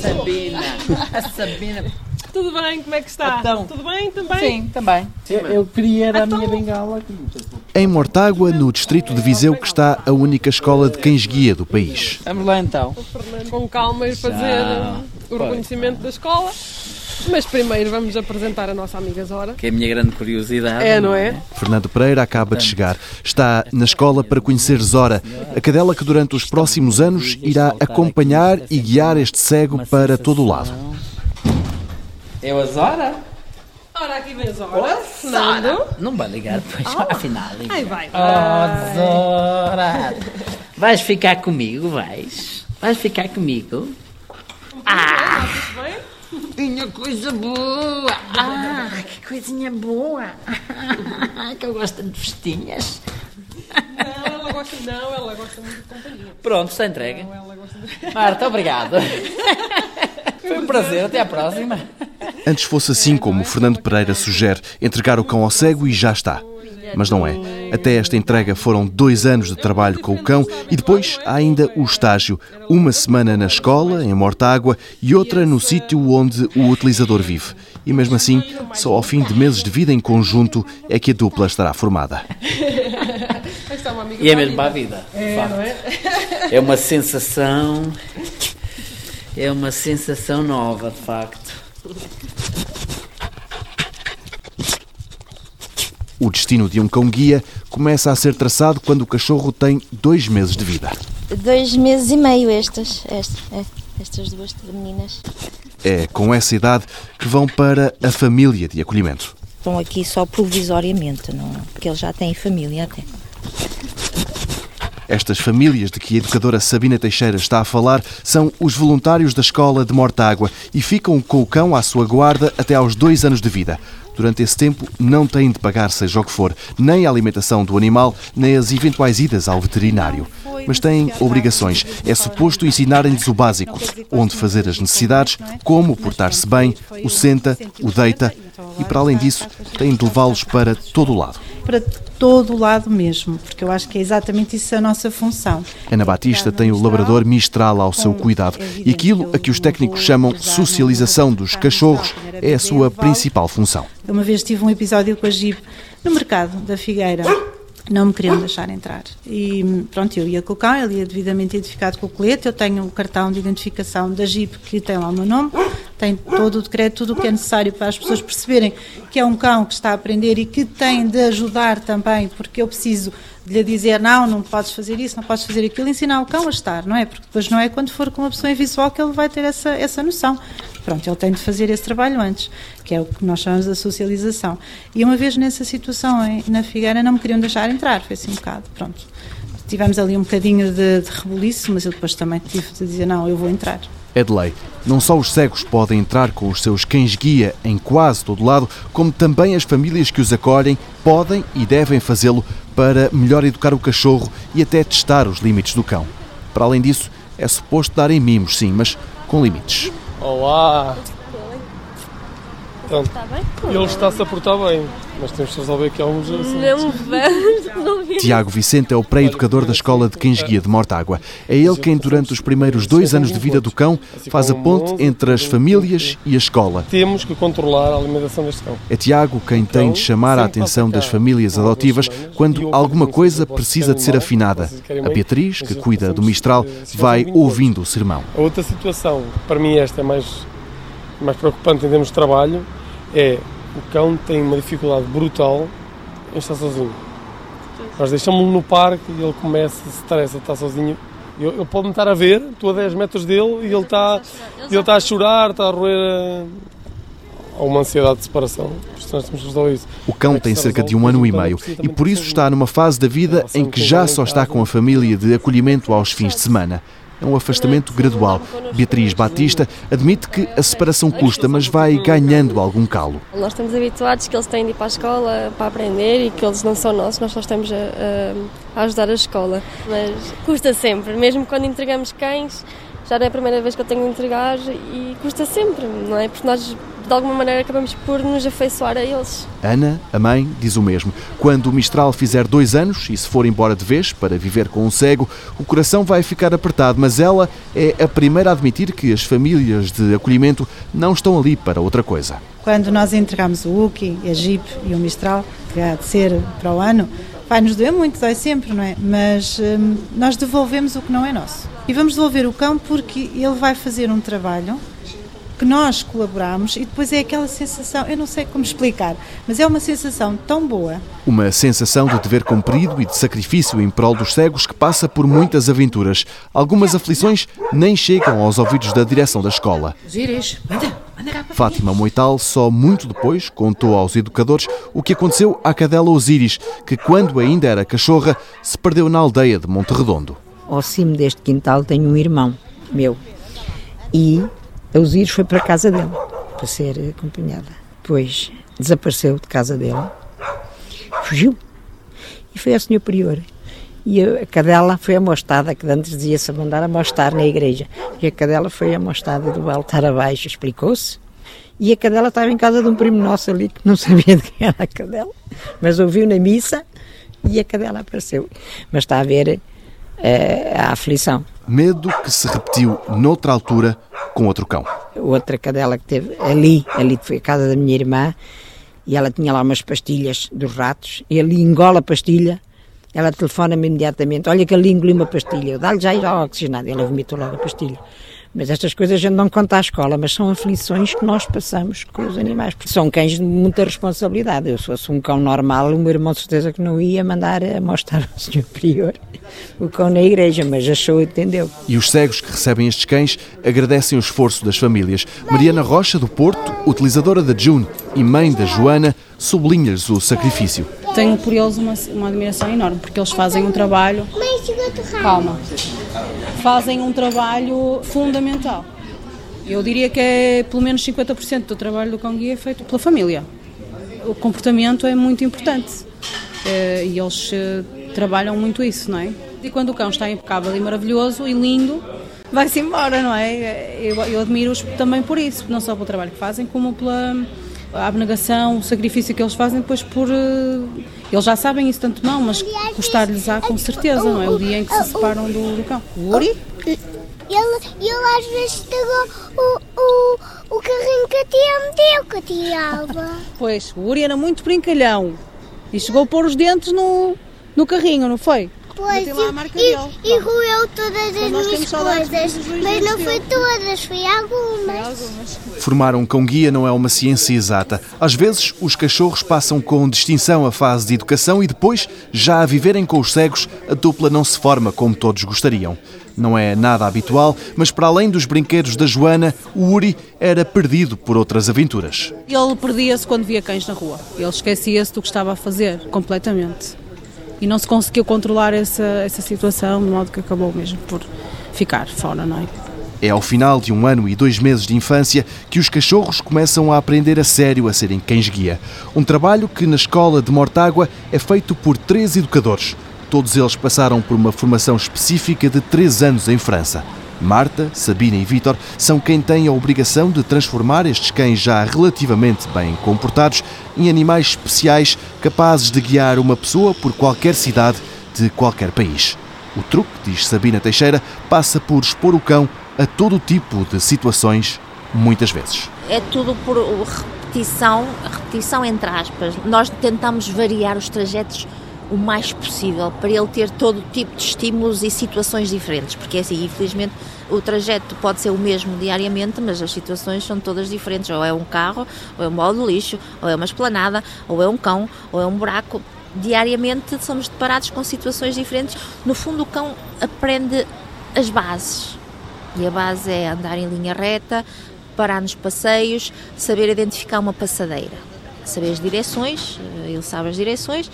Sabina. A Sabina. Tudo bem, como é que está? Então. Tudo bem também? Sim, também. Eu, eu queria era a minha bengala aqui. Em Mortágua, no distrito de Viseu, que está a única escola de cães-guia do país. Vamos lá então. Com calma e fazer Já. o reconhecimento da escola. Mas primeiro vamos apresentar a nossa amiga Zora. Que é a minha grande curiosidade. É, não é? Fernando Pereira acaba de chegar. Está na escola para conhecer Zora, a cadela que durante os próximos anos irá acompanhar e guiar este cego para todo o lado. É a Zora? Ora, aqui vem Zora. Fernando. Não vai ligar depois, afinal. liga. Ai, vai. Oh, Zora! Vais ficar comigo, vais? Vais ficar comigo? Ah! Minha coisa boa! Ah, que coisinha boa! que eu gosto de festinhas. Não, ela gosta, não, ela gosta muito de companhia. Pronto, está entregue. Ela gosta de... Marta, obrigado. Foi um prazer, até à próxima. Antes fosse assim como o Fernando Pereira sugere, entregar o cão ao cego e já está. Mas não é. Até esta entrega foram dois anos de trabalho com o cão e depois há ainda o estágio. Uma semana na escola, em Mortágua, e outra no sítio onde o utilizador vive. E mesmo assim, só ao fim de meses de vida em conjunto é que a dupla estará formada. E é mesmo para a vida. É, é? É uma sensação. É uma sensação nova, de facto. O destino de um cão-guia começa a ser traçado quando o cachorro tem dois meses de vida. Dois meses e meio estas, estas, é, estas duas meninas. É com essa idade que vão para a família de acolhimento. Estão aqui só provisoriamente, não, porque eles já têm família até. Estas famílias de que a educadora Sabina Teixeira está a falar são os voluntários da escola de Mortágua e ficam com o cão à sua guarda até aos dois anos de vida. Durante esse tempo não têm de pagar seja o que for, nem a alimentação do animal, nem as eventuais idas ao veterinário. Mas têm obrigações. É suposto ensinarem-lhes o básico, onde fazer as necessidades, como portar-se bem, o senta, o deita e, para além disso, têm de levá-los para todo o lado. Para todo o lado mesmo, porque eu acho que é exatamente isso a nossa função. Ana Batista tem o labrador Mistral ao seu cuidado e aquilo a que os técnicos chamam socialização dos cachorros é a sua principal função. Uma vez tive um episódio com a Jeep no mercado da Figueira. Não me queriam deixar entrar. E pronto, eu ia com o cão, ele ia devidamente identificado com o colete. Eu tenho o cartão de identificação da Jeep que tem lá o meu nome, tem todo o decreto, tudo o que é necessário para as pessoas perceberem que é um cão que está a aprender e que tem de ajudar também, porque eu preciso de lhe dizer não, não podes fazer isso, não podes fazer aquilo, ensinar o cão a estar, não é? Porque depois não é quando for com uma pessoa invisual que ele vai ter essa, essa noção. Pronto, ele tem de fazer esse trabalho antes, que é o que nós chamamos de socialização. E uma vez nessa situação na Figueira não me queriam deixar entrar, foi assim um bocado, pronto. Tivemos ali um bocadinho de, de rebuliço, mas eu depois também tive de dizer não, eu vou entrar. É de lei. Não só os cegos podem entrar com os seus cães-guia em quase todo lado, como também as famílias que os acolhem podem e devem fazê-lo para melhor educar o cachorro e até testar os limites do cão. Para além disso, é suposto darem mimos, sim, mas com limites. 走啊 Olá! Pronto, Tá ele está-se a portar bem, mas temos de resolver aqui alguns assuntos. Não vamos resolver. Tiago Vicente é o pré-educador da Escola de Cães-Guia de Mortágua. É ele quem, durante os primeiros dois anos de vida do cão, faz a ponte entre as famílias e a escola. Temos que controlar a alimentação deste cão. É Tiago quem tem de chamar a atenção das famílias adotivas quando alguma coisa precisa de ser afinada. A Beatriz, que cuida do Mistral, vai ouvindo o sermão. A outra situação, para mim esta é mais, mais preocupante em termos de trabalho, é o cão tem uma dificuldade brutal em estar sozinho. Nós deixamos-lo no parque e ele começa, se estressa, está sozinho. Eu- Ele pode-me estar a ver, estou a 10 metros dele e ele está, ele está a chorar, está a roer. a- Há uma ansiedade de separação. O cão tem cerca de um ano e meio e por isso está numa fase da vida em que já só está com a família de acolhimento aos fins de semana. É um afastamento gradual. Beatriz Batista admite que a separação custa, mas vai ganhando algum calo. Nós estamos habituados que eles têm de ir para a escola para aprender e que eles não são nossos, nós só estamos a, a- ajudar a escola. Mas custa sempre, mesmo quando entregamos cães, já não é a primeira vez que eu tenho de entregar e custa sempre, não é? Porque nós de alguma maneira acabamos por nos afeiçoar a eles. Ana, a mãe, diz o mesmo. Quando o Mistral fizer dois anos e se for embora de vez para viver com um cego, o coração vai ficar apertado, mas ela é a primeira a admitir que as famílias de acolhimento não estão ali para outra coisa. Quando nós entregamos o UKI, a Jeep e o Mistral, que há de ser para o ano, vai nos doer muito, dói sempre, não é? Mas hum, nós devolvemos o que não é nosso. E vamos devolver o cão porque ele vai fazer um trabalho que nós colaboramos e depois é aquela sensação, eu não sei como explicar, mas é uma sensação tão boa. Uma sensação de dever cumprido e de sacrifício em prol dos cegos que passa por muitas aventuras. Algumas aflições nem chegam aos ouvidos da direção da escola. Fátima Moital só muito depois contou aos educadores o que aconteceu à cadela Osíris, que quando ainda era cachorra se perdeu na aldeia de Monte Redondo. Ao cimo deste quintal tenho um irmão meu e a Osíris foi para a casa dele para ser acompanhada. Depois desapareceu de casa dele, fugiu e foi ao senhor prior. E a cadela foi amostada, que antes dizia-se mandar amostar na igreja. E a cadela foi amostada do altar abaixo, explicou-se. E a cadela estava em casa de um primo nosso ali, que não sabia de quem era a cadela, mas ouviu na missa e a cadela apareceu. Mas está a ver eh, a aflição. Medo que se repetiu noutra altura com outro cão. Outra cadela que teve ali, ali foi a casa da minha irmã, e ela tinha lá umas pastilhas dos ratos, e ali engola a pastilha, ela telefona-me imediatamente, olha que ali engoli uma pastilha, dá-lhe já ir ao oxigenado, ela vomitou logo a pastilha. Mas estas coisas a gente não conta à escola, mas são aflições que nós passamos com os animais. Porque são cães de muita responsabilidade. Eu, se fosse um cão normal, o meu irmão de certeza que não ia mandar a mostrar ao senhor prior o cão na igreja, mas achou e entendeu. E os cegos que recebem estes cães agradecem o esforço das famílias. Mariana Rocha, do Porto, utilizadora da June e mãe da Joana, sublinha-lhes o sacrifício. Tenho por eles uma, uma admiração enorme, porque eles fazem um trabalho. Calma. Fazem um trabalho fundamental. Eu diria que é pelo menos 50% do trabalho do cão guia é feito pela família. O comportamento é muito importante eh, e eles eh, trabalham muito isso, não é? E quando o cão está impecável e maravilhoso e lindo, vai-se embora, não é? Eu, eu admiro-os também por isso, não só pelo trabalho que fazem, como pela a abnegação, o sacrifício que eles fazem depois por. eh, Eles já sabem isso tanto não, mas custar-lhes á com certeza, não é? O dia em que se separam do, do cão. O Uri? Ele, ele às vezes estragou o, o, o carrinho que a tia me deu, que a tia Alba. Pois, o Uri era muito brincalhão e chegou a pôr os dentes no, no carrinho, não foi? Pois, Bateu lá a marca e, dele. e, e roeu todas as Então nós minhas coisas, mas não foi todas, foi algumas. Formar um cão-guia não é uma ciência exata. Às vezes, os cachorros passam com distinção a fase de educação e depois, já a viverem com os cegos, a dupla não se forma como todos gostariam. Não é nada habitual, mas para além dos brinquedos da Joana, o Uri era perdido por outras aventuras. Ele perdia-se quando via cães na rua. Ele esquecia-se do que estava a fazer, completamente. E não se conseguiu controlar essa, essa situação, de modo que acabou mesmo por ficar fora, não é? É ao final de um ano e dois meses de infância que os cachorros começam a aprender a sério a serem cães-guia. Um trabalho que na escola de Mortágua é feito por três educadores. Todos eles passaram por uma formação específica de três anos em França. Marta, Sabina e Vítor são quem tem a obrigação de transformar estes cães já relativamente bem comportados em animais especiais capazes de guiar uma pessoa por qualquer cidade de qualquer país. O truque, diz Sabina Teixeira, passa por expor o cão a todo tipo de situações, muitas vezes. é tudo por repetição, repetição entre aspas. Nós tentamos variar os trajetos o mais possível para ele ter todo tipo de estímulos e situações diferentes, porque assim, infelizmente, o trajeto pode ser o mesmo diariamente, mas as situações são todas diferentes, ou é um carro, ou é um balde de lixo, ou é uma esplanada, ou é um cão, ou é um buraco. Diariamente somos deparados com situações diferentes. No fundo, o cão aprende as bases. E a base é andar em linha reta, parar nos passeios, saber identificar uma passadeira, saber as direções, eh, ele sabe as direções,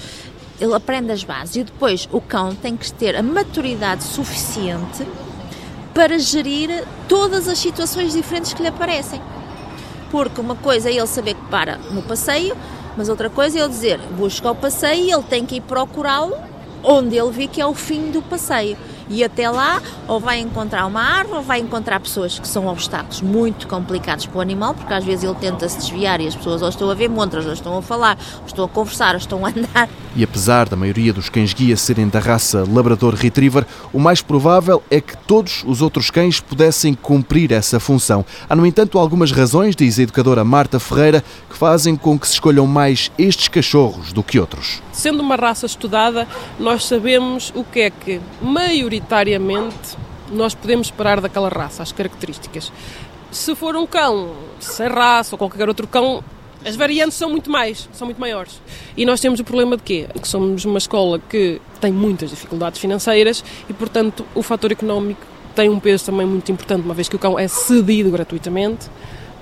ele aprende as bases e depois o cão tem que ter a maturidade suficiente para gerir todas as situações diferentes que lhe aparecem. Porque uma coisa é ele saber que para no passeio, mas outra coisa é ele dizer busca o passeio e ele tem que ir procurá-lo onde ele vê que é o fim do passeio. E até lá, ou vai encontrar uma árvore, ou vai encontrar pessoas que são obstáculos muito complicados para o animal, porque às vezes ele tenta se desviar e as pessoas ou estão a ver montras, ou estão a falar, ou estão a conversar, ou estão a andar. E apesar da maioria dos cães-guia serem da raça Labrador Retriever, o mais provável é que todos os outros cães pudessem cumprir essa função. Há, no entanto, algumas razões, diz a educadora Marta Ferreira, que fazem com que se escolham mais estes cachorros do que outros. Sendo uma raça estudada, nós sabemos o que é que, maioritariamente, nós podemos esperar daquela raça, as características. Se for um cão sem raça ou qualquer outro cão, as variantes são muito mais, são muito maiores. E nós temos o problema de quê? Que somos uma escola que tem muitas dificuldades financeiras e, portanto, o fator económico tem um peso também muito importante, uma vez que o cão é cedido gratuitamente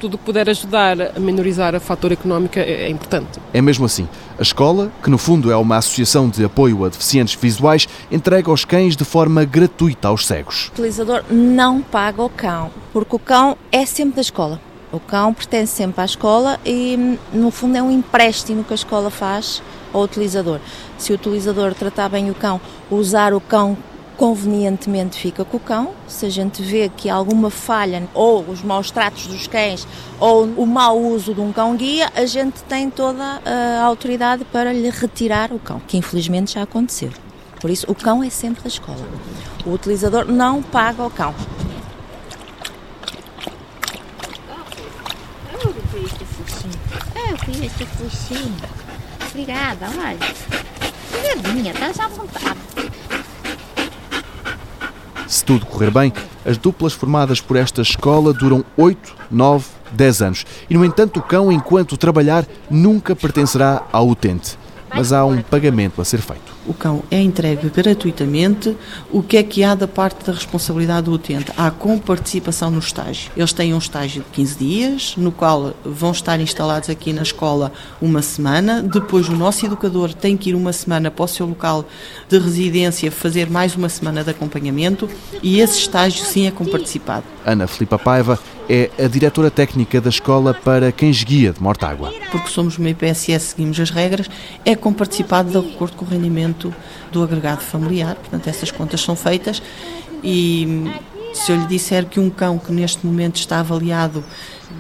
tudo o que puder ajudar a minorizar o fator económico é, é importante. É mesmo assim. A escola, que no fundo é uma associação de apoio a deficientes visuais, entrega os cães de forma gratuita aos cegos. O utilizador não paga o cão, porque o cão é sempre da escola. O cão pertence sempre à escola e, no fundo, é um empréstimo que a escola faz ao utilizador. Se o utilizador tratar bem o cão, usar o cão convenientemente fica com o cão. Se a gente vê que há alguma falha, ou os maus tratos dos cães, ou o mau uso de um cão-guia, a gente tem toda a autoridade para lhe retirar o cão, que infelizmente já aconteceu. Por isso, o cão é sempre da escola. O utilizador não paga o cão. Focinho. Obrigada, olha. Obrigadinha, estás à vontade. Se tudo correr bem, as duplas formadas por esta escola duram 8, 9, 10 anos. E, no entanto, o cão, enquanto trabalhar, nunca pertencerá ao utente. Mas há um pagamento a ser feito. O cão é entregue gratuitamente. O que é que há da parte da responsabilidade do utente? Há com participação no estágio. Eles têm um estágio de 15 dias, no qual vão estar instalados aqui na escola uma semana. Depois, o nosso educador tem que ir uma semana para o seu local de residência fazer mais uma semana de acompanhamento. E esse estágio, sim, é com participado. Ana Filipa Paiva é a diretora técnica da escola para Cães Guia de Mortágua. Porque somos uma IPSS, seguimos as regras, é com participado de acordo com o rendimento do agregado familiar, portanto essas contas são feitas e se eu lhe disser que um cão que neste momento está avaliado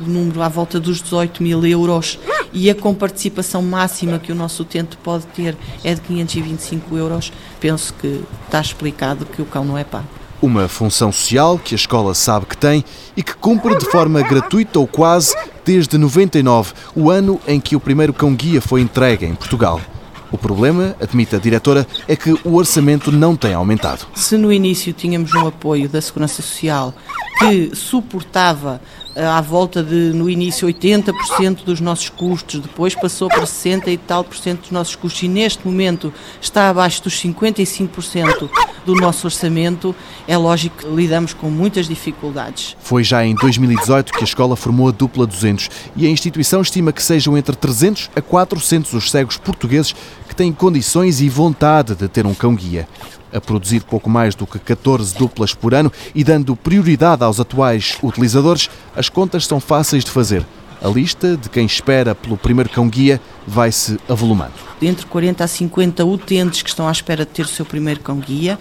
o número à volta dos 18 mil euros e a comparticipação máxima que o nosso utente pode ter é de 525 euros, penso que está explicado que o cão não é pago. Uma função social que a escola sabe que tem e que cumpre de forma gratuita ou quase desde 99, o ano em que o primeiro cão-guia foi entregue em Portugal. O problema, admite a diretora, é que o orçamento não tem aumentado. Se no início tínhamos um apoio da Segurança Social que suportava eh, à volta de, no início, 80% dos nossos custos, depois passou para 60% e tal por cento dos nossos custos. E neste momento está abaixo dos 55% do nosso orçamento, é lógico que lidamos com muitas dificuldades. Foi já em 2018 que a escola formou a dupla 200 e a instituição estima que sejam entre 300 a 400 os cegos portugueses que têm condições e vontade de ter um cão-guia a produzir pouco mais do que 14 duplas por ano e dando prioridade aos atuais utilizadores, as contas são fáceis de fazer. A lista de quem espera pelo primeiro cão-guia vai-se avolumando. Entre 40 a 50 utentes que estão à espera de ter o seu primeiro cão-guia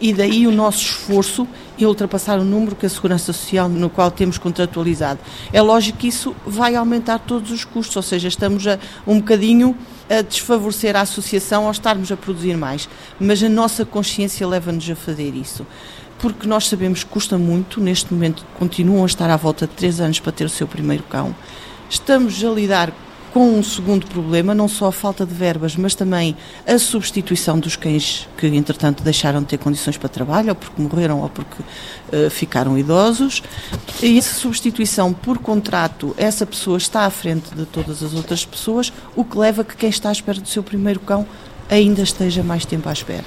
e daí o nosso esforço em ultrapassar o número que a Segurança Social no qual temos contratualizado. É lógico que isso vai aumentar todos os custos, ou seja, estamos a, um bocadinho a desfavorecer a associação ao estarmos a produzir mais, mas a nossa consciência leva-nos a fazer isso. Porque nós sabemos que custa muito, neste momento continuam a estar à volta de 3 anos para ter o seu primeiro cão. Estamos a lidar com um segundo problema, não só a falta de verbas, mas também a substituição dos cães que, entretanto, deixaram de ter condições para trabalho, ou porque morreram, ou porque uh, ficaram idosos. E essa substituição por contrato, essa pessoa está à frente de todas as outras pessoas, o que leva a que quem está à espera do seu primeiro cão ainda esteja mais tempo à espera.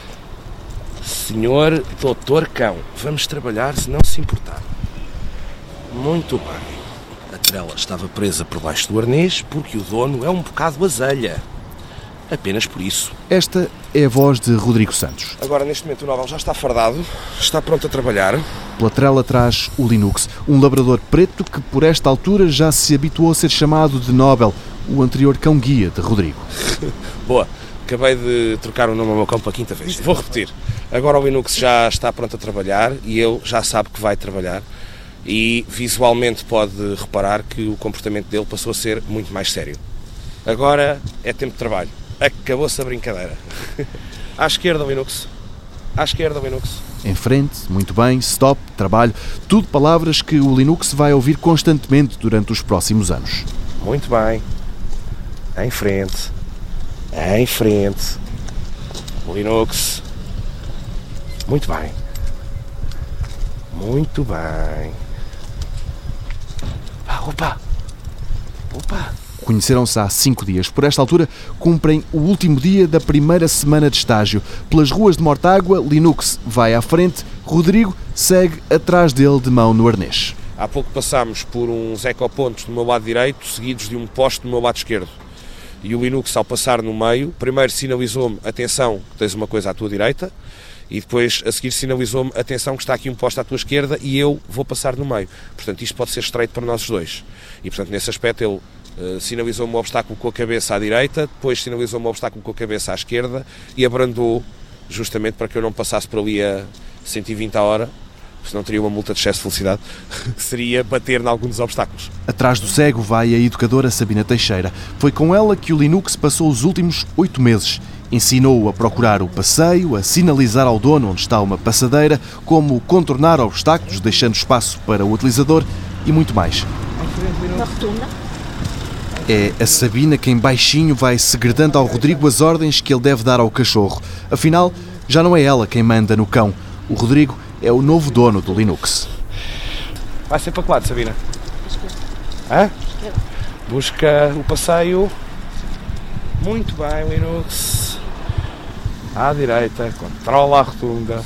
Senhor Doutor Cão, vamos trabalhar se não se importar. Muito bem. A trela estava presa por baixo do arnês porque o dono é um bocado azelha. Apenas por isso. Esta é a voz de Rodrigo Santos. Agora, neste momento, o Nobel já está fardado, está pronto a trabalhar. Pela trela traz o Linux, um labrador preto que, por esta altura, já se habituou a ser chamado de Nobel, o anterior cão-guia de Rodrigo. Boa. Acabei de trocar o nome ao meu cão pela quinta vez. Vou repetir. Agora o Linux já está pronto a trabalhar e ele já sabe que vai trabalhar e visualmente pode reparar que o comportamento dele passou a ser muito mais sério. Agora é tempo de trabalho. Acabou-se a brincadeira. À esquerda, Linux. À esquerda, Linux. Em frente, muito bem, stop, trabalho, tudo palavras que o Linux vai ouvir constantemente durante os próximos anos. Muito bem. Em frente. Em frente. Linux. Muito bem. Muito bem. Opa! Opa! Conheceram-se há cinco dias. Por esta altura, cumprem o último dia da primeira semana de estágio. Pelas ruas de Mortágua, Linux vai à frente, Rodrigo segue atrás dele de mão no arnês. Há pouco passámos por uns ecopontos do meu lado direito, seguidos de um poste do meu lado esquerdo. E o Linux, ao passar no meio, primeiro sinalizou-me: atenção, tens uma coisa à tua direita, e depois a seguir sinalizou-me: atenção, que está aqui um poste à tua esquerda e eu vou passar no meio. Portanto, isto pode ser estreito para nós dois. E, portanto, nesse aspecto, ele Uh, sinalizou-me um obstáculo com a cabeça à direita, depois sinalizou-me um obstáculo com a cabeça à esquerda e abrandou justamente para que eu não passasse por ali a 120 a hora, senão teria uma multa de excesso de velocidade, que seria bater em alguns obstáculos. Atrás do cego vai a educadora Sabina Teixeira. Foi com ela que o Linux passou os últimos oito meses. Ensinou-o a procurar o passeio, a sinalizar ao dono onde está uma passadeira, como contornar obstáculos, deixando espaço para o utilizador e muito mais. É a Sabina quem baixinho vai segredando ao Rodrigo as ordens que ele deve dar ao cachorro. Afinal, já não é ela quem manda no cão. O Rodrigo é o novo dono do Linux. Vai ser para que lado, Sabina? Hã? Busca o passeio. Muito bem, Linux. À direita, controla a rotunda.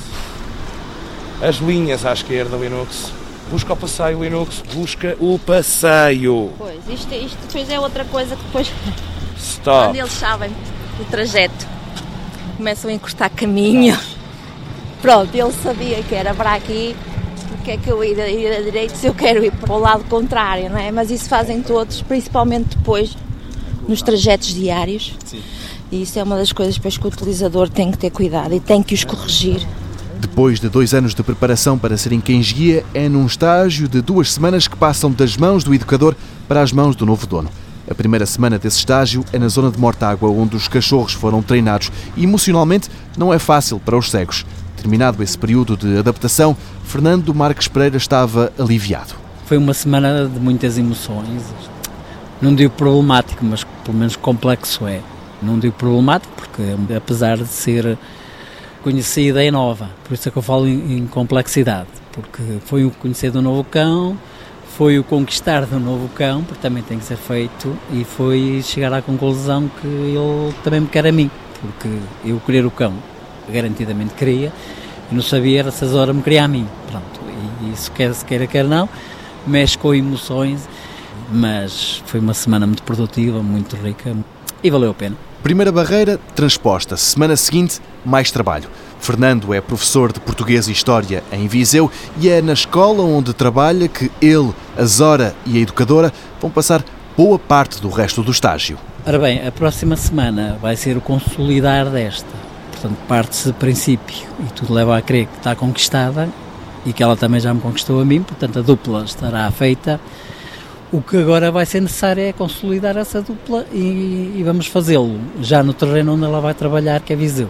As linhas à esquerda, Linux. Busca o passeio, Linux. Busca o passeio. Pois, isto, isto depois é outra coisa que depois. Stop. Quando eles sabem o trajeto, começam a encurtar caminho. Pronto, ele sabia que era para aqui, porque é que eu ir, ir à direita se eu quero ir para o lado contrário, não é? Mas isso fazem todos, principalmente depois nos trajetos diários. Sim. E isso é uma das coisas depois que o utilizador tem que ter cuidado e tem que os corrigir. Depois de dois anos de preparação para serem quem guia, é num estágio de duas semanas que passam das mãos do educador para as mãos do novo dono. A primeira semana desse estágio é na zona de Mortágua, onde os cachorros foram treinados e emocionalmente não é fácil para os cegos. Terminado esse período de adaptação, Fernando Marques Pereira estava aliviado. Foi uma semana de muitas emoções. Não digo problemático, mas pelo menos complexo é. Não digo problemático porque, apesar de ser conhecida, é nova. Por isso é que eu falo em, em complexidade. Porque foi o conhecer do novo cão, foi o conquistar do novo cão, porque também tem que ser feito, e foi chegar à conclusão que ele também me quer a mim. Porque eu querer o cão, garantidamente queria, e não sabia se as horas me queria a mim. Pronto, e isso quer se queira, quer não, mexe com emoções, mas foi uma semana muito produtiva, muito rica e valeu a pena. Primeira barreira transposta. Semana seguinte, mais trabalho. Fernando é professor de português e história em Viseu e é na escola onde trabalha que ele, a Zora e a educadora vão passar boa parte do resto do estágio. Ora bem, a próxima semana vai ser o consolidar desta. Portanto, parte-se de princípio e tudo leva a crer que está conquistada e que ela também já me conquistou a mim, portanto a dupla estará feita. O que agora vai ser necessário é consolidar essa dupla e, e vamos fazê-lo já no terreno onde ela vai trabalhar, que é Viseu.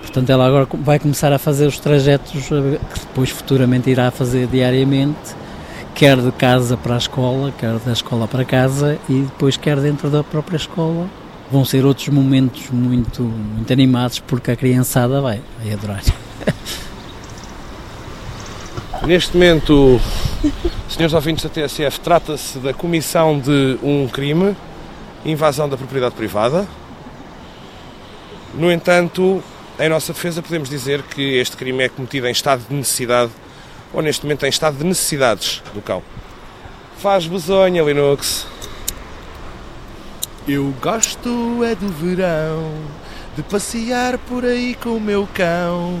Portanto, ela agora vai começar a fazer os trajetos que depois futuramente irá fazer diariamente, quer de casa para a escola, quer da escola para casa e depois quer dentro da própria escola. Vão ser outros momentos muito, muito animados porque a criançada vai, vai adorar. Neste momento, senhores ouvintes da TSF, trata-se da comissão de um crime, invasão da propriedade privada. No entanto, em nossa defesa podemos dizer que este crime é cometido em estado de necessidade, ou neste momento em estado de necessidades do cão. Faz besonha, Linux. Eu gosto é do verão, de passear por aí com o meu cão.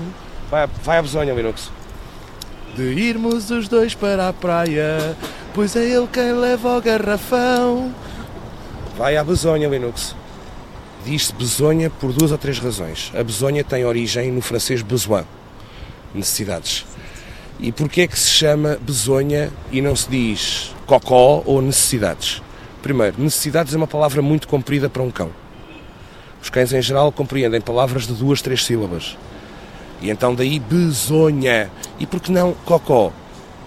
Vai, vai à besonha, Linux. De irmos os dois para a praia, pois é ele quem leva o garrafão. Vai à besonha, Linux. Diz-se besonha por duas ou três razões. A besonha tem origem no francês besoin, necessidades. E porquê é que se chama besonha e não se diz cocó ou necessidades? Primeiro, necessidades é uma palavra muito comprida para um cão. Os cães em geral compreendem palavras de duas, três sílabas. E então daí besonha. E por que não cocó?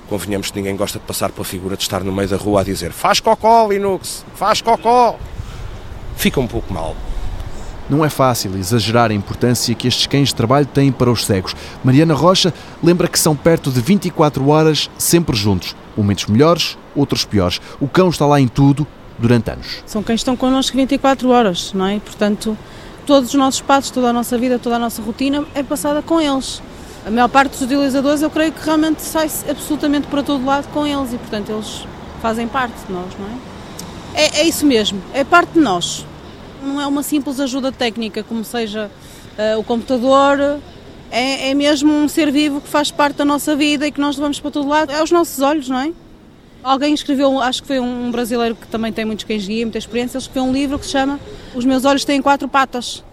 Convenhamos que ninguém gosta de passar pela figura de estar no meio da rua a dizer faz cocó, Linux, faz cocó. Fica um pouco mal. Não é fácil exagerar a importância que estes cães de trabalho têm para os cegos. Mariana Rocha lembra que são perto de 24 horas sempre juntos. Momentos melhores, outros piores. O cão está lá em tudo durante anos. São cães que estão connosco 24 horas, não é? Portanto, todos os nossos passos, toda a nossa vida, toda a nossa rotina é passada com eles. A maior parte dos utilizadores eu creio que realmente sai absolutamente para todo lado com eles e, portanto, eles fazem parte de nós, não é? É, é isso mesmo, é parte de nós. Não é uma simples ajuda técnica, como seja uh, o computador, é, é mesmo um ser vivo que faz parte da nossa vida e que nós levamos para todo lado. É os nossos olhos, não é? Alguém escreveu, acho que foi um brasileiro que também tem muitos cães guia, muita experiência, ele escreveu um livro que se chama Os Meus Olhos Têm Quatro Patas.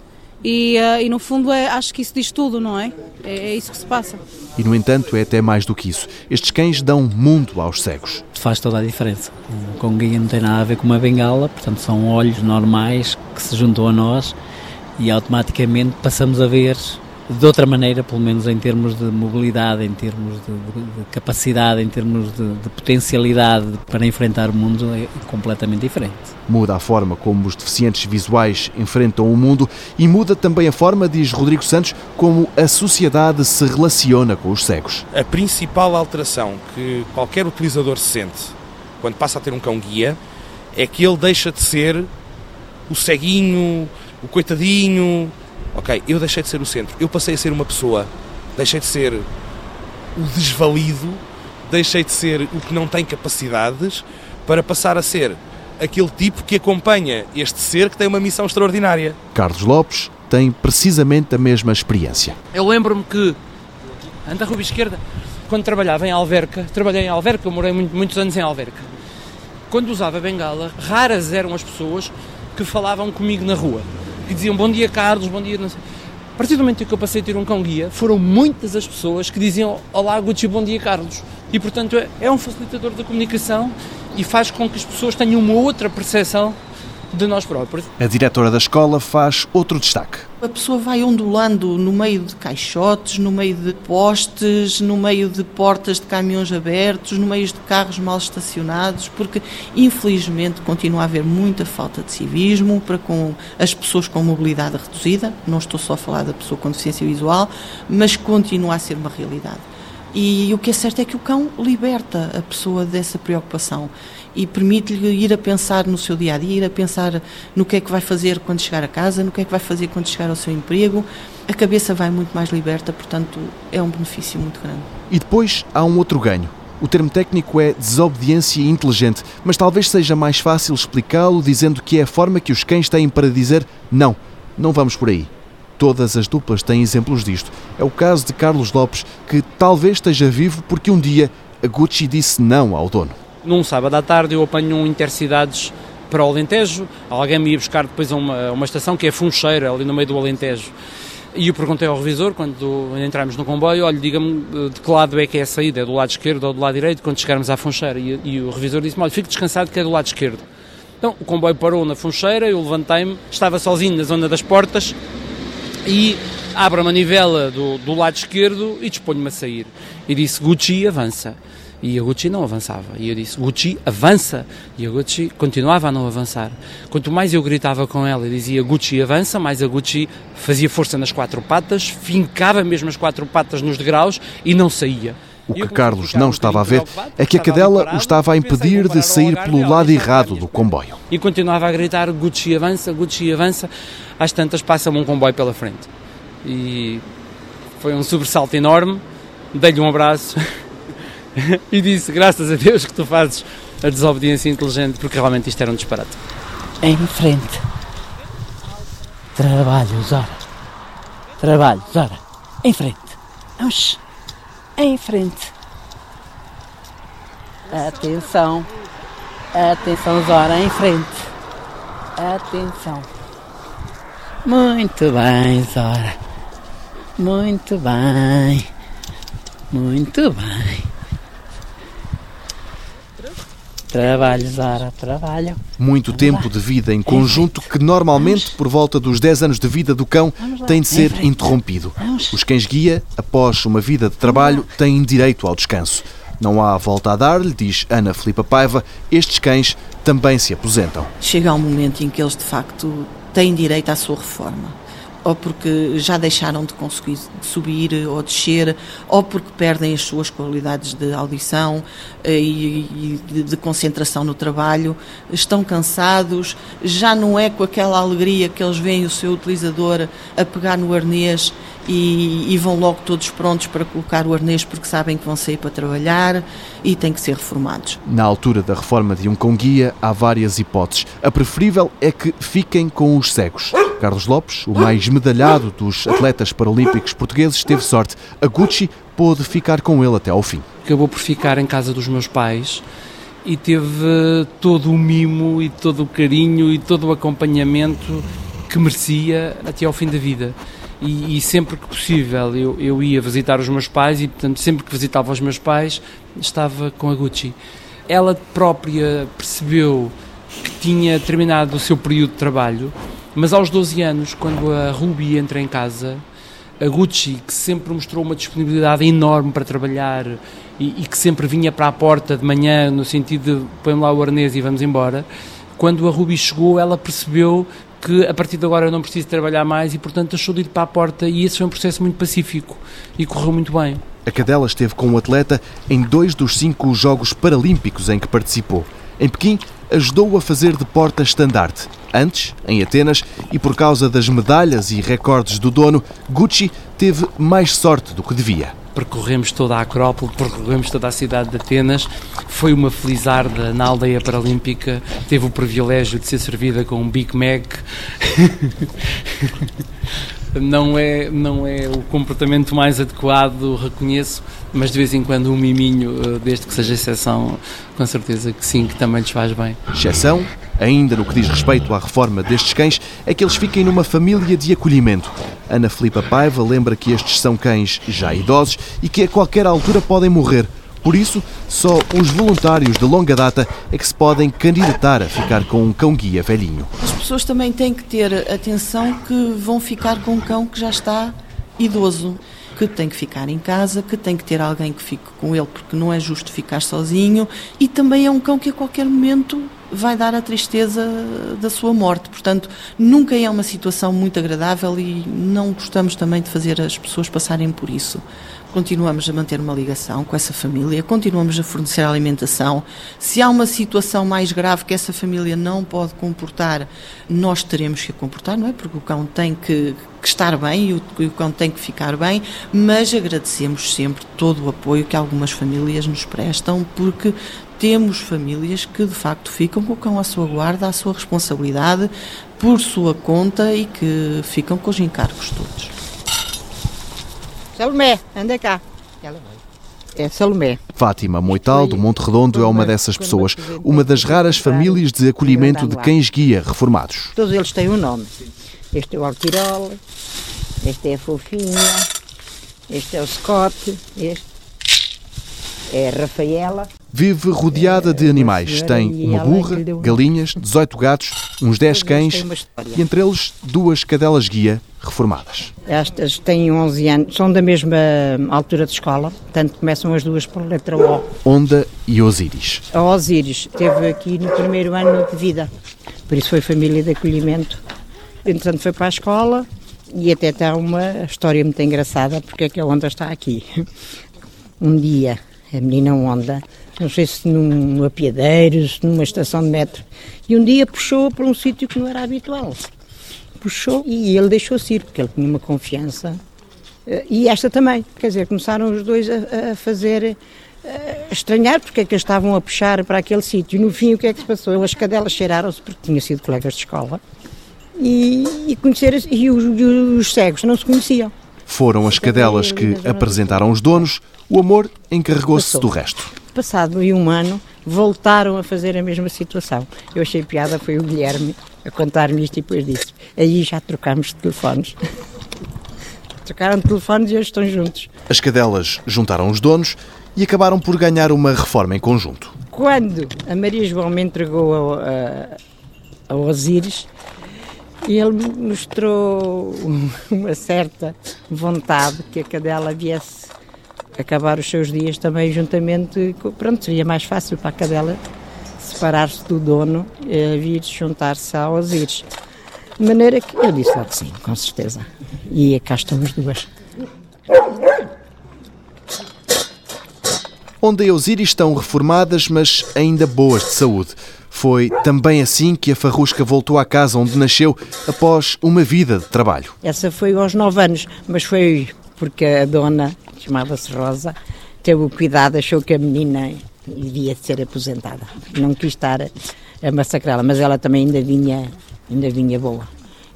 E, uh, e, no fundo é, acho que isso diz tudo, não é? é? é? isso que se passa. E no entanto é até mais do que isso. Estes cães dão mundo aos cegos. Faz toda a diferença. Com guia não tem nada a ver com uma bengala, portanto são olhos normais que se juntam a nós e automaticamente passamos a ver de outra maneira, pelo menos em termos de mobilidade, em termos de, de, de capacidade, em termos de, de, potencialidade para enfrentar o mundo, é completamente diferente. Muda a forma como os deficientes visuais enfrentam o mundo e muda também a forma, diz Rodrigo Santos, como a sociedade se relaciona com os cegos. A principal alteração que qualquer utilizador sente quando passa a ter um cão-guia é que ele deixa de ser o ceguinho, o coitadinho, ok, eu deixei de ser o centro, eu passei a ser uma pessoa, deixei de ser o desvalido, deixei de ser o que não tem capacidades, para passar a ser aquele tipo que acompanha este ser que tem uma missão extraordinária. Carlos Lopes tem precisamente a mesma experiência. Eu lembro-me que, anda a rua esquerda, quando trabalhava em Alverca, trabalhei em Alverca, eu morei muito, muitos anos em Alverca. Quando usava bengala, raras eram as pessoas que falavam comigo na rua que diziam bom dia Carlos, bom dia. Não sei. A partir do momento em que eu passei a ter um cão guia, foram muitas as pessoas que diziam Olá Gucci, bom dia Carlos. E portanto é, é um facilitador da comunicação e faz com que as pessoas tenham uma outra percepção de nós próprios. A diretora da escola faz outro destaque. A pessoa vai ondulando no meio de caixotes, no meio de postes, no meio de portas de caminhões abertos, no meio de carros mal estacionados, porque infelizmente continua a haver muita falta de civismo para com as pessoas com mobilidade reduzida. Não estou só a falar da pessoa com deficiência visual, mas continua a ser uma realidade. E o que é certo é que o cão liberta a pessoa dessa preocupação e permite-lhe ir a pensar no seu dia a dia, ir a pensar no que é que vai fazer quando chegar a casa, no que é que vai fazer quando chegar ao seu emprego. A cabeça vai muito mais liberta, portanto, é um benefício muito grande. E depois há um outro ganho. O termo técnico é desobediência inteligente, mas talvez seja mais fácil explicá-lo dizendo que é a forma que os cães têm para dizer não, não vamos por aí. Todas as duplas têm exemplos disto. É o caso de Carlos Lopes, que talvez esteja vivo porque um dia a Gucci disse não ao dono. Num sábado à tarde eu apanho um Intercidades para o Alentejo, alguém me ia buscar depois a uma, uma estação que é Funcheira, ali no meio do Alentejo. E eu perguntei ao revisor, quando entramos no comboio, olha, diga-me eh, de que lado é que é a saída, é do lado esquerdo ou do lado direito, quando chegarmos à Funcheira. E, e o revisor disse-me, olha, fique descansado que é do lado esquerdo. Então, o comboio parou na Funcheira, eu levantei-me, estava sozinho na zona das portas, e abro a manivela do, do lado esquerdo e disponho-me a sair. E disse, Gucci, avança. E a Gucci não avançava. E eu disse, Gucci, avança! E a Gucci continuava a não avançar. Quanto mais eu gritava com ela e dizia, Gucci, avança, mais a Gucci fazia força nas quatro patas, fincava mesmo as quatro patas nos degraus e não saía. O que Carlos não estava a ver é que a cadela o estava a impedir de sair pelo lado errado do comboio. E continuava a gritar: Gucci avança, Gucci avança. Às tantas passa-me um comboio pela frente. E foi um sobressalto enorme. Dei-lhe um abraço e disse: Graças a Deus que tu fazes a desobediência inteligente, porque realmente isto era um disparate. Em frente. Trabalho, Zora. Trabalho, Zora. Em frente. Vamos em frente. Atenção. Atenção, Zora, em frente. Atenção. Muito bem, Zora. Muito bem. Muito bem. Trabalho, Zara, trabalho. Muito tempo de vida em conjunto que normalmente, por volta dos 10 anos de vida do cão, tem de ser interrompido. Os cães-guia, após uma vida de trabalho, têm direito ao descanso. Não há volta a dar-lhe, diz Ana Filipa Paiva, estes cães também se aposentam. Chega um momento em que eles, de facto, têm direito à sua reforma ou porque já deixaram de conseguir subir ou descer, ou porque perdem as suas qualidades de audição eh, e, de concentração no trabalho, estão cansados, já não é com aquela alegria que eles veem o seu utilizador a pegar no arnês e, e, vão logo todos prontos para colocar o arnês porque sabem que vão sair para trabalhar e têm que ser reformados. Na altura da reforma de um cão-guia, há várias hipóteses. A preferível é que fiquem com os cegos. Carlos Lopes, o mais medalhado dos atletas paralímpicos portugueses, teve sorte. A Gucci pôde ficar com ele até ao fim. Acabou por ficar em casa dos meus pais e teve todo o mimo e todo o carinho e todo o acompanhamento que merecia até ao fim da vida e, e, sempre que possível eu, eu ia visitar os meus pais e, portanto, sempre que visitava os meus pais estava com a Gucci. Ela própria percebeu que tinha terminado o seu período de trabalho, mas aos 12 anos, quando a Ruby entra em casa, a Gucci, que sempre mostrou uma disponibilidade enorme para trabalhar e, e que sempre vinha para a porta de manhã, no sentido de põe lá o arnês e vamos embora, quando a Ruby chegou, ela percebeu que a partir de agora eu não preciso trabalhar mais e, portanto, achou de ir para a porta. E esse foi um processo muito pacífico e correu muito bem. A cadela esteve com o atleta em dois dos cinco Jogos Paralímpicos em que participou. Em Pequim, ajudou-o a fazer de porta-estandarte. Antes, em Atenas, e por causa das medalhas e recordes do dono, Gucci teve mais sorte do que devia percorremos toda a Acrópole, percorremos toda a cidade de Atenas. Foi uma felizarda na aldeia paralímpica, teve o privilégio de ser servida com um Big Mac. não é, não é o comportamento mais adequado, reconheço, mas de vez em quando um miminho, eh, desde que seja exceção, com certeza que sim, que também lhes faz bem. Exceção, ainda no que diz respeito à reforma destes cães, é que eles fiquem numa família de acolhimento. Ana Filipa Paiva lembra que estes são cães já idosos e que a qualquer altura podem morrer. Por isso, só os voluntários de longa data é que se podem candidatar a ficar com um cão-guia velhinho. As pessoas também têm que ter atenção que vão ficar com um cão que já está idoso, que tem que ficar em casa, que tem que ter alguém que fique com ele, porque não é justo ficar sozinho, e também é um cão que a qualquer momento vai dar a tristeza da sua morte. Portanto, nunca é uma situação muito agradável e não gostamos também de fazer as pessoas passarem por isso continuamos a manter uma ligação com essa família, continuamos a fornecer alimentação. Se há uma situação mais grave que essa família não pode comportar, nós teremos que a comportar, não é? Porque o cão tem que, que estar bem e o, o cão tem que ficar bem, mas agradecemos sempre todo o apoio que algumas famílias nos prestam, porque temos famílias que de facto ficam com o cão à sua guarda, à sua responsabilidade, por sua conta e que ficam com os encargos todos. Salomé, anda cá. É Salomé. Fátima Moital, do Monte Redondo, é uma dessas pessoas, uma das raras famílias de acolhimento de cães-guia reformados. Todos eles têm um nome. Este é o Altirol, este é a Fofinha, este é o Scott, este é a Rafaela. Vive rodeada de animais. Tem uma burra, galinhas, 18 gatos, uns 10 cães e entre eles duas cadelas guia reformadas. Estas têm 11 anos, são da mesma altura de escola, portanto começam as duas por letra O. Onda e Osíris. A Osíris esteve aqui no primeiro ano de vida, por isso foi família de acolhimento. Entretanto foi para a escola e até está uma história muito engraçada porque é que a Onda está aqui. Um dia a menina Onda, não sei se num apiadeiro, se numa estação de metro, e um dia puxou para um sítio que não era habitual. Puxou e ele deixou-se ir, porque ele tinha uma confiança. Eh, e esta também, quer dizer, começaram os dois a, a fazer a estranhar porque é que eles estavam a puxar para aquele sítio. No fim, o que é que se passou? As cadelas cheiraram-se porque tinham sido colegas de escola e, e e os, e os cegos não se conheciam. Foram as cadelas que apresentaram os donos, o amor encarregou-se do resto. Passado um ano, voltaram a fazer a mesma situação. Eu achei piada, foi o Guilherme a contar-me isto e depois disse: aí já trocámos de telefones. Trocaram de telefones e hoje estão juntos. As cadelas juntaram os donos e acabaram por ganhar uma reforma em conjunto. Quando a Maria João me entregou ao, a, ao Osíris, ele mostrou uma certa vontade que a cadela viesse acabar os seus dias também juntamente, pronto, seria mais fácil para a cadela separar-se do dono e vir juntar-se ao Osíris. De maneira que eu disse logo sim, com certeza. E cá estamos duas. Onde a Osíris estão reformadas, mas ainda boas de saúde. Foi também assim que a Farrusca voltou à casa onde nasceu após uma vida de trabalho. Essa foi aos nove anos, mas foi porque a dona, chamava-se Rosa, teve o cuidado, achou que a menina devia ser aposentada. Não quis estar a massacrá-la, mas ela também ainda vinha, ainda vinha boa.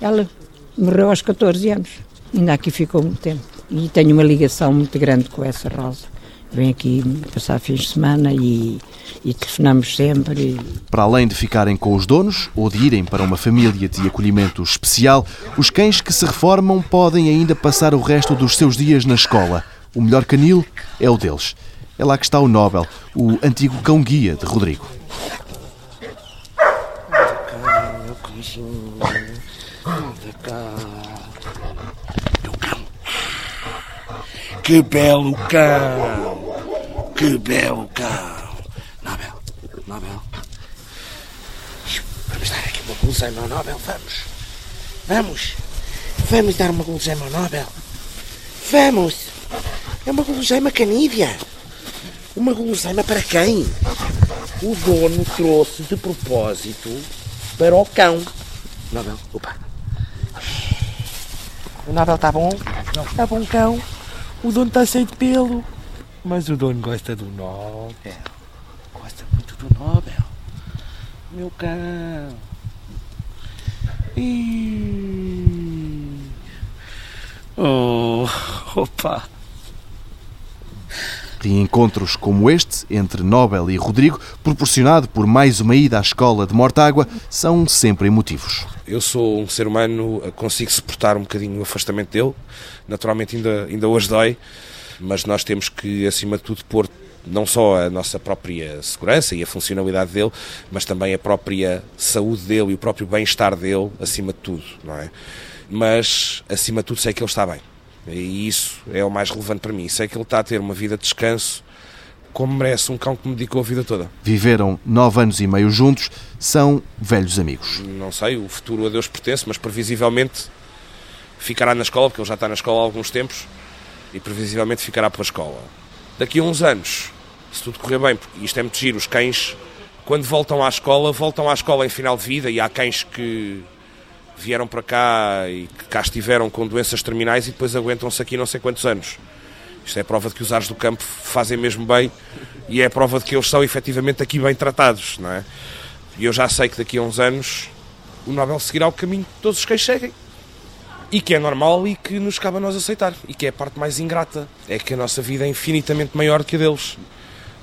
Ela morreu aos 14 anos, ainda aqui ficou muito tempo. E tenho uma ligação muito grande com essa Rosa. Vem aqui passar fins de semana e, e telefonamos sempre. Para além de ficarem com os donos ou de irem para uma família de acolhimento especial, os cães que se reformam podem ainda passar o resto dos seus dias na escola. O melhor canil é o deles. É lá que está o Nobel, o antigo cão-guia de Rodrigo. Que belo cão! Que belo cão! Nobel, Nobel. Vamos dar aqui uma guloseima ao Nobel, vamos. Vamos. Vamos dar uma guloseima ao Nobel. Vamos. É uma guloseima canídea. Uma guloseima para quem? O dono trouxe de propósito para o cão. Nobel, opa. O Nobel está bom? Está bom, cão? O dono está cheio de pelo. Mas o dono gosta do Nobel. Gosta muito do Nobel. Meu cão. Ih. Oh, opa. E encontros como este, entre Nobel e Rodrigo, proporcionado por mais uma ida à escola de Mortágua, são sempre emotivos. Eu sou um ser humano, consigo suportar um bocadinho o afastamento dele. Naturalmente, ainda, ainda hoje dói, mas nós temos que, acima de tudo, pôr não só a nossa própria segurança e a funcionalidade dele, mas também a própria saúde dele e o próprio bem-estar dele acima de tudo, não é? Mas, acima de tudo, sei que ele está bem. E isso é o mais relevante para mim. Sei que ele está a ter uma vida de descanso como merece um cão que me dedicou a vida toda. Viveram nove anos e meio juntos, são velhos amigos. Não sei, o futuro a Deus pertence, mas previsivelmente ficará na escola, porque ele já está na escola há alguns tempos, e previsivelmente ficará pela escola. Daqui a uns anos, se tudo correr bem, porque isto é muito giro, os cães, quando voltam à escola, voltam à escola em final de vida, e há cães que vieram para cá e que cá estiveram com doenças terminais e depois aguentam-se aqui não sei quantos anos. Isto é prova de que os ares do campo fazem mesmo bem e é prova de que eles são efetivamente aqui bem tratados, não é? E eu já sei que daqui a uns anos o Nobel seguirá o caminho que todos os cães seguem. E que é normal e que nos cabe a nós aceitar. E que é a parte mais ingrata. É que a nossa vida é infinitamente maior que a deles.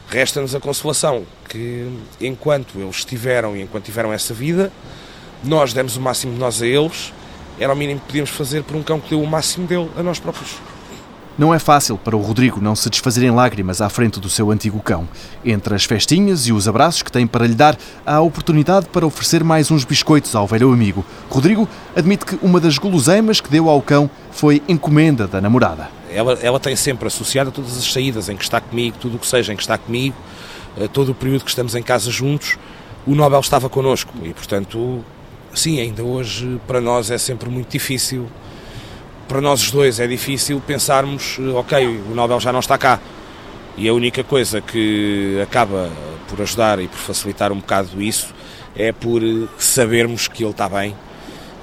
Resta-nos a consolação que enquanto eles tiveram e enquanto tiveram essa vida, nós demos o máximo de nós a eles, era o mínimo que podíamos fazer por um cão que deu o máximo dele a nós próprios. Não é fácil para o Rodrigo não se desfazer em lágrimas à frente do seu antigo cão. Entre as festinhas e os abraços que tem para lhe dar, há a oportunidade para oferecer mais uns biscoitos ao velho amigo. Rodrigo admite que uma das guloseimas que deu ao cão foi encomenda da namorada. Ela, ela tem sempre associado a todas as saídas em que está comigo, tudo o que seja em que está comigo, todo o período que estamos em casa juntos, o Nobel estava connosco e, portanto, sim, ainda hoje para nós é sempre muito difícil. Para nós os dois é difícil pensarmos, ok, o Nobel já não está cá. E a única coisa que acaba por ajudar e por facilitar um bocado isso é por sabermos que ele está bem.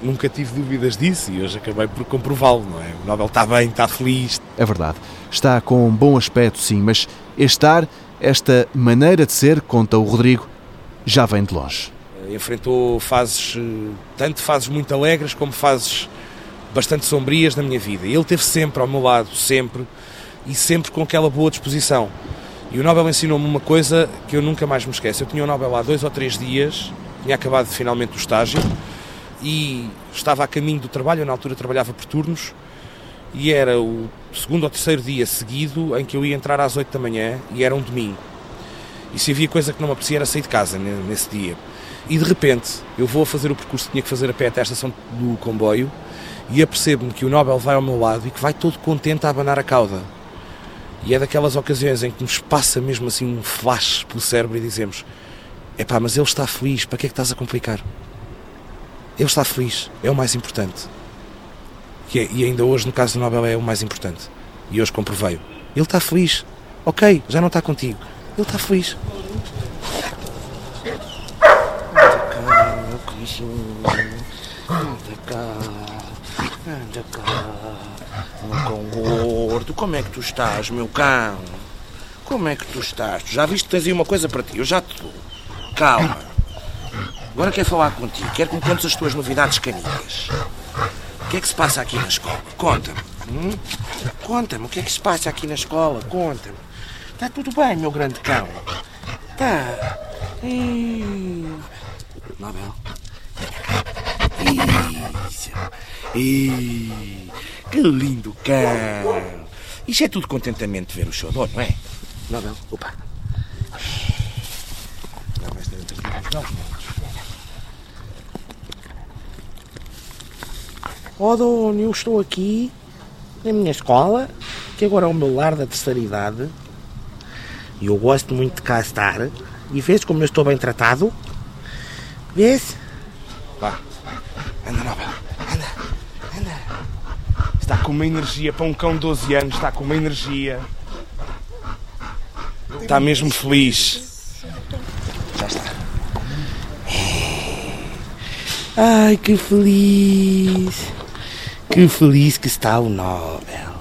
Nunca tive dúvidas disso e hoje acabei por comprová-lo, não é? O Nobel está bem, está feliz. É verdade. Está com um bom aspecto, sim, mas este ar, esta maneira de ser, conta o Rodrigo, já vem de longe enfrentou fases, tanto fases muito alegres como fases bastante sombrias na minha vida. Ele esteve sempre ao meu lado, sempre, e sempre com aquela boa disposição. E o Nobel ensinou-me uma coisa que eu nunca mais me esqueço. Eu tinha o Nobel há dois ou três dias, tinha acabado finalmente o estágio e estava a caminho do trabalho. Eu, na altura, trabalhava por turnos e era o segundo ou terceiro dia seguido em que eu ia entrar às oito da manhã e era um domingo. E se havia coisa que não me apetecia era sair de casa nesse dia. E de repente eu vou a fazer o percurso que tinha que fazer a pé até a estação do comboio e apercebo-me que o Nobel vai ao meu lado e que vai todo contente a abanar a cauda. E é daquelas ocasiões em que nos passa mesmo assim um flash pelo cérebro e dizemos: Epá, mas ele está feliz, para que é que estás a complicar? Ele está feliz, é o mais importante. E, é, e ainda hoje, no caso do Nobel, é o mais importante. E hoje comprovei-o. Ele está feliz. Ok, já não está contigo. Ele está feliz. Anda cá, anda cá, meu cão gordo, como é que tu estás, meu cão? Como é que tu estás? Tu já viste que tens aí uma coisa para ti? Eu já te dou. Calma. Agora quero falar contigo. Quero que me contes as tuas novidades caninas. O que é que se passa aqui na escola? Conta-me. Hum? Conta-me o que é que se passa aqui na escola. Conta-me. Está tudo bem, meu grande cão? Está. Nobel. Isso. Ih, que lindo cão. Isto é tudo contentamento de ver o show, não é? Nobel. Opa. Agora vais ter entre os Ó oh, dono, eu estou aqui na minha escola, que agora é o meu lar da terceira idade. E eu gosto muito de cá estar. E vês como eu estou bem tratado? Vês? Vá. Anda, Nobel. Anda. Anda. Está com uma energia para um cão de 12 anos. Está com uma energia. Está mesmo feliz. Já está. Ai, que feliz. Que feliz que está o Nobel.